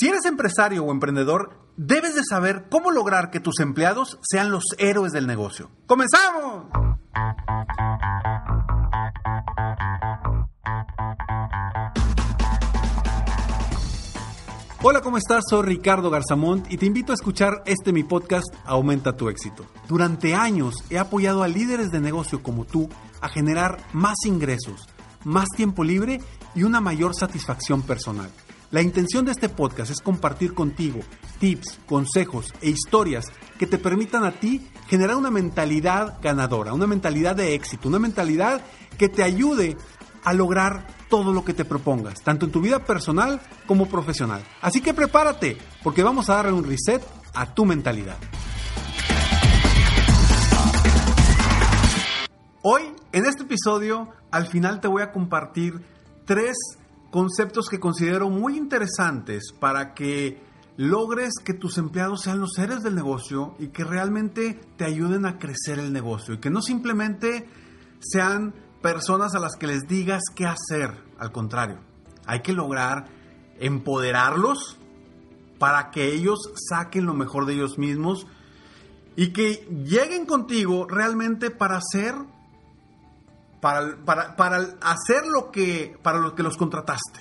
Si eres empresario o emprendedor, debes de saber cómo lograr que tus empleados sean los héroes del negocio. ¡Comenzamos! Hola, ¿cómo estás? Soy Ricardo Garzamont y te invito a escuchar este mi podcast Aumenta tu éxito. Durante años he apoyado a líderes de negocio como tú a generar más ingresos, más tiempo libre y una mayor satisfacción personal. La intención de este podcast es compartir contigo tips, consejos e historias que te permitan a ti generar una mentalidad ganadora, una mentalidad de éxito, una mentalidad que te ayude a lograr todo lo que te propongas, tanto en tu vida personal como profesional. Así que prepárate, porque vamos a darle un reset a tu mentalidad. Hoy, en este episodio, al final te voy a compartir tres conceptos que considero muy interesantes para que logres que tus empleados sean los seres del negocio y que realmente te ayuden a crecer el negocio y que no simplemente sean personas a las que les digas qué hacer, al contrario, hay que lograr empoderarlos para que ellos saquen lo mejor de ellos mismos y que lleguen contigo realmente para hacer para, para, hacer lo que, para lo que los contrataste.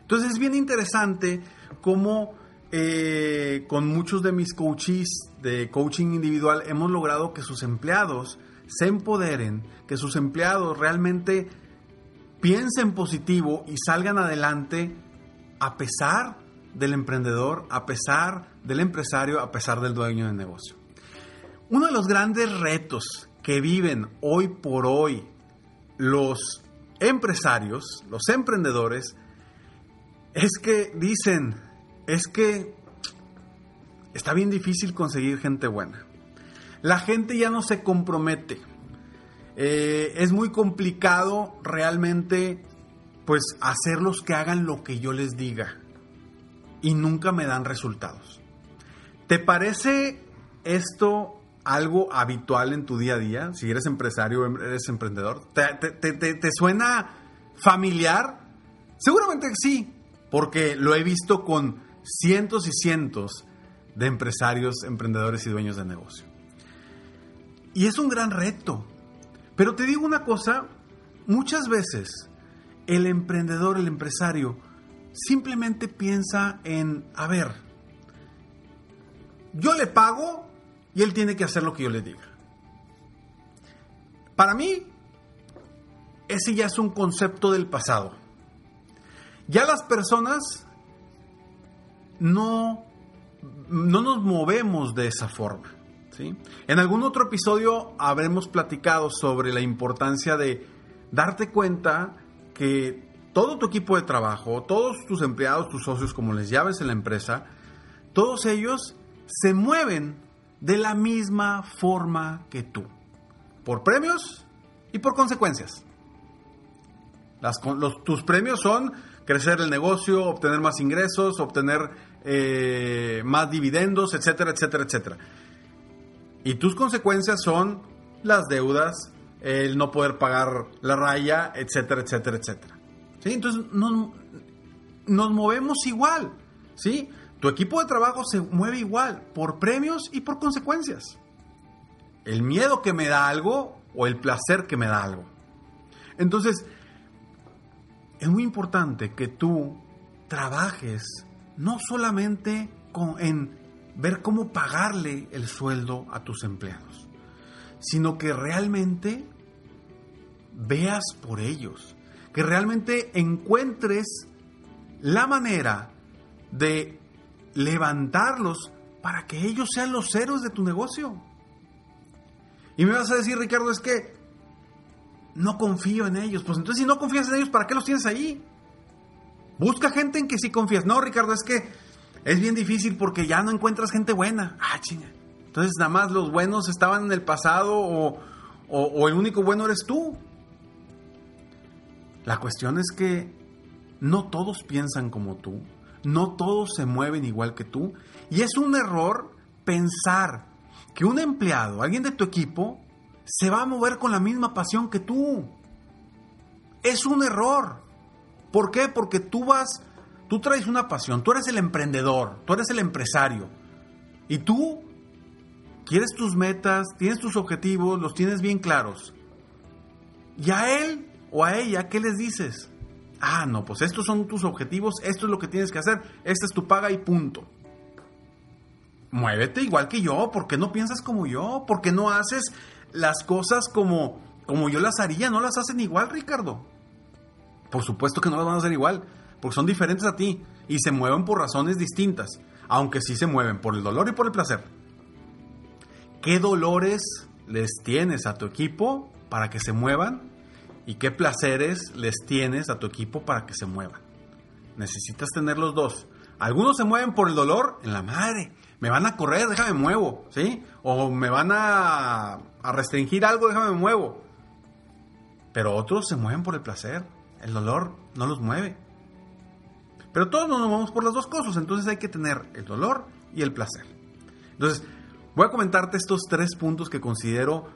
Entonces es bien interesante cómo eh, con muchos de mis coaches de coaching individual hemos logrado que sus empleados se empoderen, que sus empleados realmente piensen positivo y salgan adelante a pesar del emprendedor, a pesar del empresario, a pesar del dueño de negocio. Uno de los grandes retos que viven hoy por hoy los empresarios, los emprendedores, es que dicen, es que está bien difícil conseguir gente buena. La gente ya no se compromete. Eh, es muy complicado realmente, pues, hacerlos que hagan lo que yo les diga. Y nunca me dan resultados. ¿Te parece esto algo habitual en tu día a día? Si eres empresario, eres emprendedor. ¿Te, suena familiar? Seguramente sí, porque lo he visto con cientos y cientos de empresarios, emprendedores y dueños de negocio. Y es un gran reto. Pero te digo una cosa, muchas veces el emprendedor, el empresario, simplemente piensa en, a ver, yo le pago y él tiene que hacer lo que yo le diga. Para mí, ese ya es un concepto del pasado. Ya las personas no, no nos movemos de esa forma. ¿sí? En algún otro episodio habremos platicado sobre la importancia de darte cuenta que todo tu equipo de trabajo, todos tus empleados, tus socios, como les llames en la empresa, todos ellos se mueven de la misma forma que tú, por premios y por consecuencias. tus premios son crecer el negocio, obtener más ingresos, obtener eh, más dividendos, etcétera, etcétera, etcétera. Y tus consecuencias son las deudas, el no poder pagar la raya, etcétera, etcétera, etcétera. Entonces nos, nos movemos igual. ¿sí? Tu equipo de trabajo se mueve igual, por premios y por consecuencias. El miedo que me da algo o el placer que me da algo. Entonces, es muy importante que tú trabajes no solamente en ver cómo pagarle el sueldo a tus empleados, sino que realmente veas por ellos, que realmente encuentres la manera de levantarlos para que ellos sean los héroes de tu negocio. Y me vas a decir, Ricardo, es que no confío en ellos. Pues entonces si no confías en ellos, ¿para qué los tienes ahí? Busca gente en que sí confías. No, Ricardo, es que es bien difícil porque ya no encuentras gente buena. Ah, chinga. Entonces nada más los buenos estaban en el pasado o, o el único bueno eres tú. La cuestión es que no todos piensan como tú. No todos se mueven igual que tú. Y es un error pensar que un empleado, alguien de tu equipo, se va a mover con la misma pasión que tú. Es un error. ¿Por qué? Porque tú vas Tú traes una pasión, tú eres el emprendedor, tú eres el empresario. Y tú quieres tus metas, tienes tus objetivos, los tienes bien claros. Y a él o a ella, ¿qué les dices? Ah, no, pues estos son tus objetivos, esto es lo que tienes que hacer, esta es tu paga y punto. Muévete igual que yo, ¿por qué no piensas como yo? ¿Por qué no haces las cosas como, como yo las haría? No las hacen igual, Ricardo. Por supuesto que no las van a hacer igual, porque son diferentes a ti y se mueven por razones distintas, aunque sí se mueven por el dolor y por el placer. ¿Qué dolores les tienes a tu equipo para que se muevan? ¿Y qué placeres les tienes a tu equipo para que se muevan? Necesitas tener los dos. Algunos se mueven por el dolor en la madre. Me van a correr, déjame muevo, ¿sí? O me van a, a restringir algo, déjame muevo. Pero otros se mueven por el placer. El dolor no los mueve. Pero todos nos movemos por las dos cosas, entonces hay que tener el dolor y el placer. Entonces, voy a comentarte estos tres puntos que considero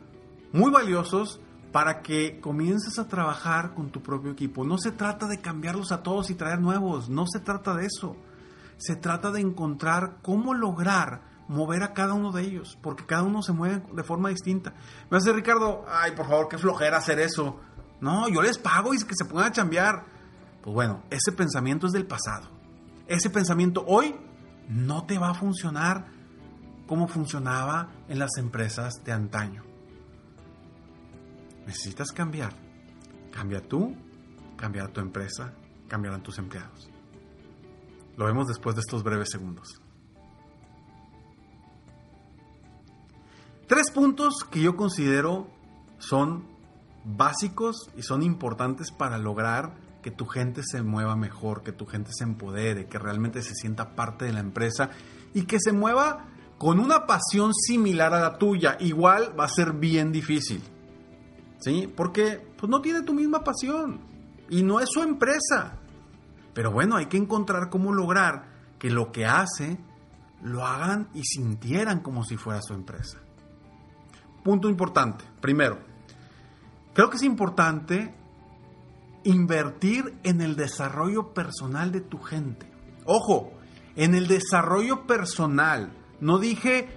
muy valiosos para que comiences a trabajar con tu propio equipo. No se trata de cambiarlos a todos y traer nuevos, no se trata de eso. Se trata de encontrar cómo lograr mover a cada uno de ellos, porque cada uno se mueve de forma distinta. Me hace Ricardo, ay, por favor, qué flojera hacer eso. No, yo les pago y que se a chambear. Pues bueno, ese pensamiento es del pasado. Ese pensamiento hoy no te va a funcionar como funcionaba en las empresas de antaño. Necesitas cambiar. Cambia tú, cambia tu empresa, cambiarán tus empleados. Lo vemos después de estos breves segundos. Tres puntos que yo considero son básicos y son importantes para lograr que tu gente se mueva mejor, que tu gente se empodere, que realmente se sienta parte de la empresa y que se mueva con una pasión similar a la tuya. Igual va a ser bien difícil. ¿Sí? Porque pues, no tiene tu misma pasión y no es su empresa. Pero bueno, hay que encontrar cómo lograr que lo que hace lo hagan y sintieran como si fuera su empresa. Punto importante. Primero, creo que es importante invertir en el desarrollo personal de tu gente. Ojo, en el desarrollo personal. No dije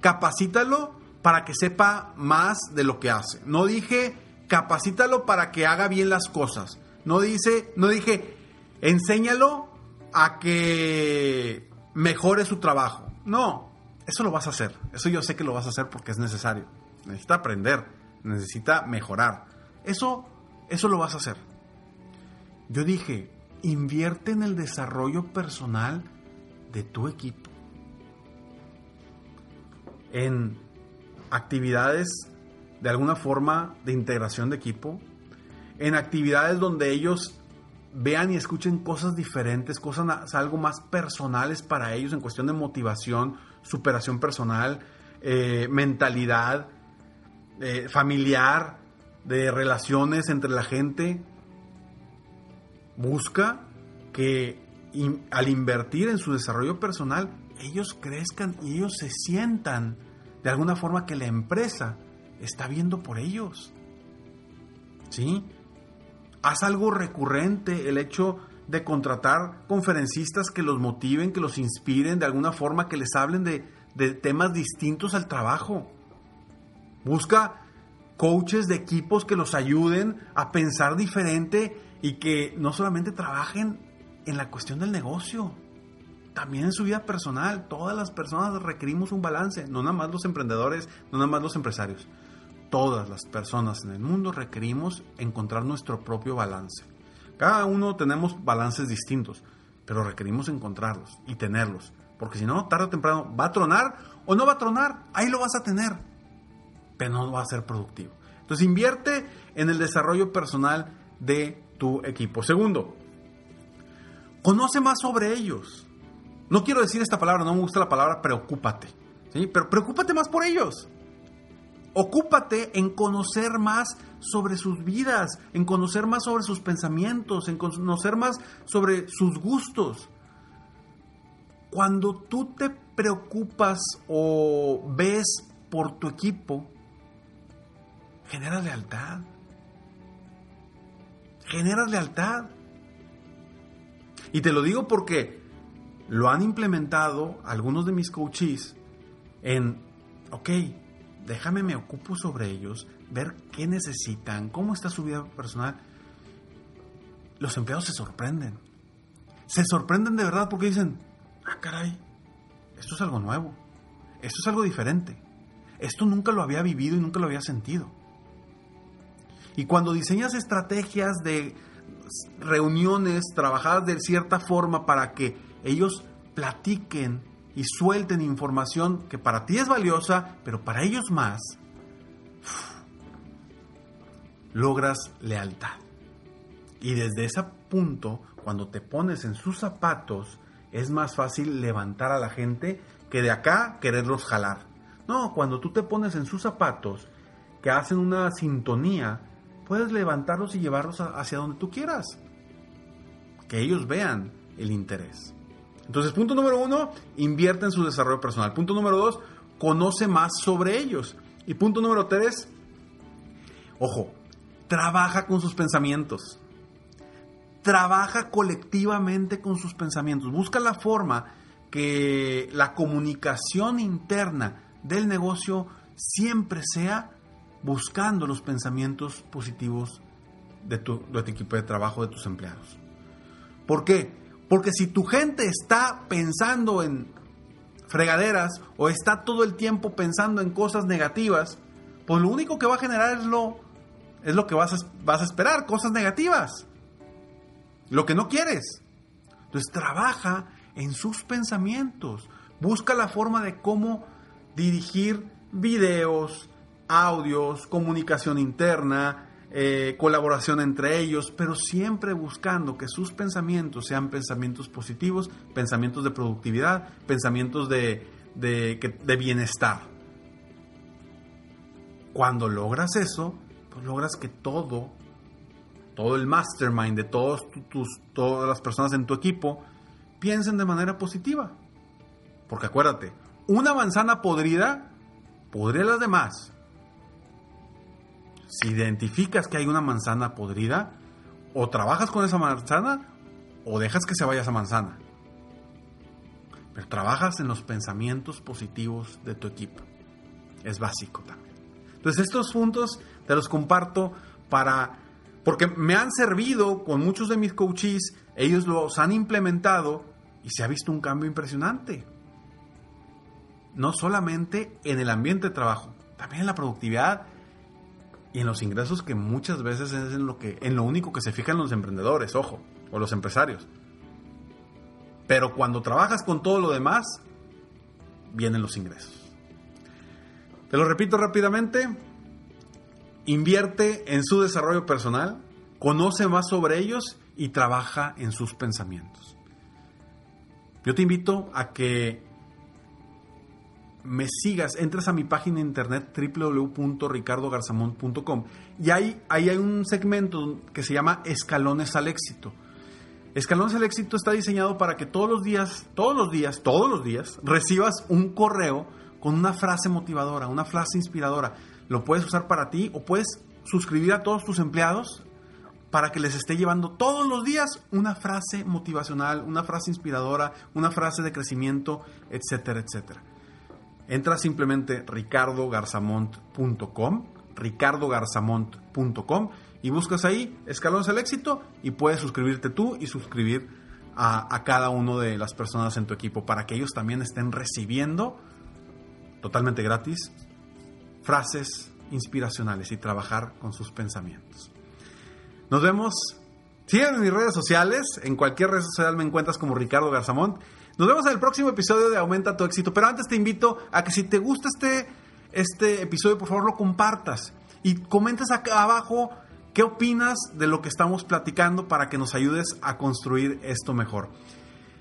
capacítalo para que sepa más de lo que hace. No dije capacítalo para que haga bien las cosas. No dice, no dije enséñalo a que mejore su trabajo. No, eso lo vas a hacer. Eso yo sé que lo vas a hacer porque es necesario. Necesita aprender, necesita mejorar. Eso eso lo vas a hacer. Yo dije, invierte en el desarrollo personal de tu equipo. En actividades de alguna forma de integración de equipo. En actividades donde ellos vean y escuchen cosas diferentes, cosas algo más personales para ellos en cuestión de motivación, superación personal, eh, mentalidad, eh, familiar, de relaciones entre la gente, busca que al invertir en su desarrollo personal, ellos crezcan y ellos se sientan de alguna forma que la empresa está viendo por ellos. ¿Sí? Haz algo recurrente el hecho de contratar conferencistas que los motiven, que los inspiren, de alguna forma que les hablen de, de temas distintos al trabajo. Busca coaches de equipos que los ayuden a pensar diferente y que no solamente trabajen en la cuestión del negocio, también en su vida personal. Todas las personas requerimos un balance, no nada más los emprendedores, no nada más los empresarios. Todas las personas en el mundo requerimos encontrar nuestro propio balance. Cada uno tenemos balances distintos, pero requerimos encontrarlos y tenerlos, porque si no, tarde o temprano va a tronar o no va a tronar, ahí lo vas a tener, pero no va a ser productivo. Entonces invierte en el desarrollo personal de tu equipo. Segundo, conoce más sobre ellos. No quiero decir esta palabra, no me gusta la palabra preocúpate, ¿sí? pero preocúpate más por ellos. Ocúpate en conocer más sobre sus vidas, en conocer más sobre sus pensamientos, en conocer más sobre sus gustos. Cuando tú te preocupas o ves por tu equipo, genera lealtad generas lealtad. Y te lo digo porque lo han implementado algunos de mis coaches en, ok, déjame me ocupo sobre ellos, ver qué necesitan, cómo está su vida personal. Los empleados se sorprenden. Se sorprenden de verdad porque dicen, ah, caray, esto es algo nuevo, esto es algo diferente, esto nunca lo había vivido y nunca lo había sentido. Y cuando diseñas estrategias de reuniones trabajadas de cierta forma para que ellos platiquen y suelten información que para ti es valiosa, pero para ellos más, logras lealtad. Y desde ese punto, cuando te pones en sus zapatos, es más fácil levantar a la gente que de acá quererlos jalar. No, cuando tú te pones en sus zapatos, que hacen una sintonía, puedes levantarlos y llevarlos hacia donde tú quieras. Que ellos vean el interés. Entonces, punto número uno, invierte en su desarrollo personal. Punto número dos, conoce más sobre ellos. Y punto número tres, ojo, trabaja con sus pensamientos. Trabaja colectivamente con sus pensamientos. Busca la forma que la comunicación interna del negocio siempre sea buscando los pensamientos positivos de tu, equipo de trabajo, de tus empleados. ¿Por qué? Porque si tu gente está pensando en fregaderas o está todo el tiempo pensando en cosas negativas, pues lo único que va a generar es lo, es lo que vas a, vas a esperar, cosas negativas. Lo que no quieres. Entonces trabaja en sus pensamientos. Busca la forma de cómo dirigir videos, audios, comunicación interna, eh, colaboración entre ellos, pero siempre buscando que sus pensamientos sean pensamientos positivos, pensamientos de productividad, pensamientos de, de, bienestar. Cuando logras eso, pues logras que todo, todo el mastermind de todos tus, todas las personas en tu equipo piensen de manera positiva. Porque acuérdate, una manzana podrida podría las demás, si identificas que hay una manzana podrida, o trabajas con esa manzana o dejas que se vaya esa manzana. Pero trabajas en los pensamientos positivos de tu equipo. Es básico también. Entonces estos puntos te los comparto para porque me han servido con muchos de mis coaches, ellos los han implementado y se ha visto un cambio impresionante. No solamente en el ambiente de trabajo, también en la productividad y en los ingresos que muchas veces es en lo que en lo único que se fijan los emprendedores, ojo, o los empresarios. Pero cuando trabajas con todo lo demás, vienen los ingresos. Te lo repito rápidamente, invierte en su desarrollo personal, conoce más sobre ellos y trabaja en sus pensamientos. Yo te invito a que me sigas, entras a mi página de internet www.ricardogarzamont.com y ahí, ahí hay un segmento que se llama Escalones al éxito. Escalones al éxito está diseñado para que todos los días, todos los días, todos los días recibas un correo con una frase motivadora, una frase inspiradora. Lo puedes usar para ti o puedes suscribir a todos tus empleados para que les esté llevando todos los días una frase motivacional, una frase inspiradora, una frase de crecimiento, etcétera, etcétera. Entra simplemente ricardogarzamont.com, ricardogarzamont.com y buscas ahí Escalones al Éxito y puedes suscribirte tú y suscribir a, cada uno de las personas en tu equipo para que ellos también estén recibiendo totalmente gratis frases inspiracionales y trabajar con sus pensamientos. Nos vemos. Sígueme en mis redes sociales. En cualquier red social me encuentras como Ricardo Garzamont. Nos vemos en el próximo episodio de Aumenta tu éxito. Pero antes te invito a que si te gusta este, este episodio, por favor lo compartas y comentes acá abajo qué opinas de lo que estamos platicando para que nos ayudes a construir esto mejor.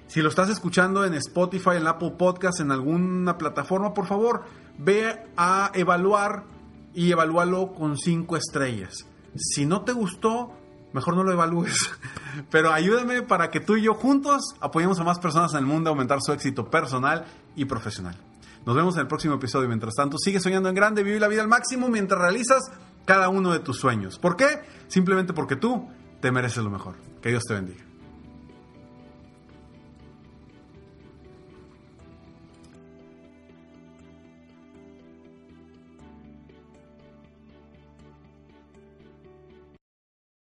Si lo estás escuchando en Spotify, en Apple Podcast, en alguna plataforma, por favor, ve a evaluar y evalúalo con cinco estrellas. Si no te gustó, mejor no lo evalúes. Pero ayúdame para que tú y yo juntos apoyemos a más personas en el mundo a aumentar su éxito personal y profesional. Nos vemos en el próximo episodio. Mientras tanto, sigue soñando en grande, vive la vida al máximo mientras realizas cada uno de tus sueños. ¿Por qué? Simplemente porque tú te mereces lo mejor. Que Dios te bendiga.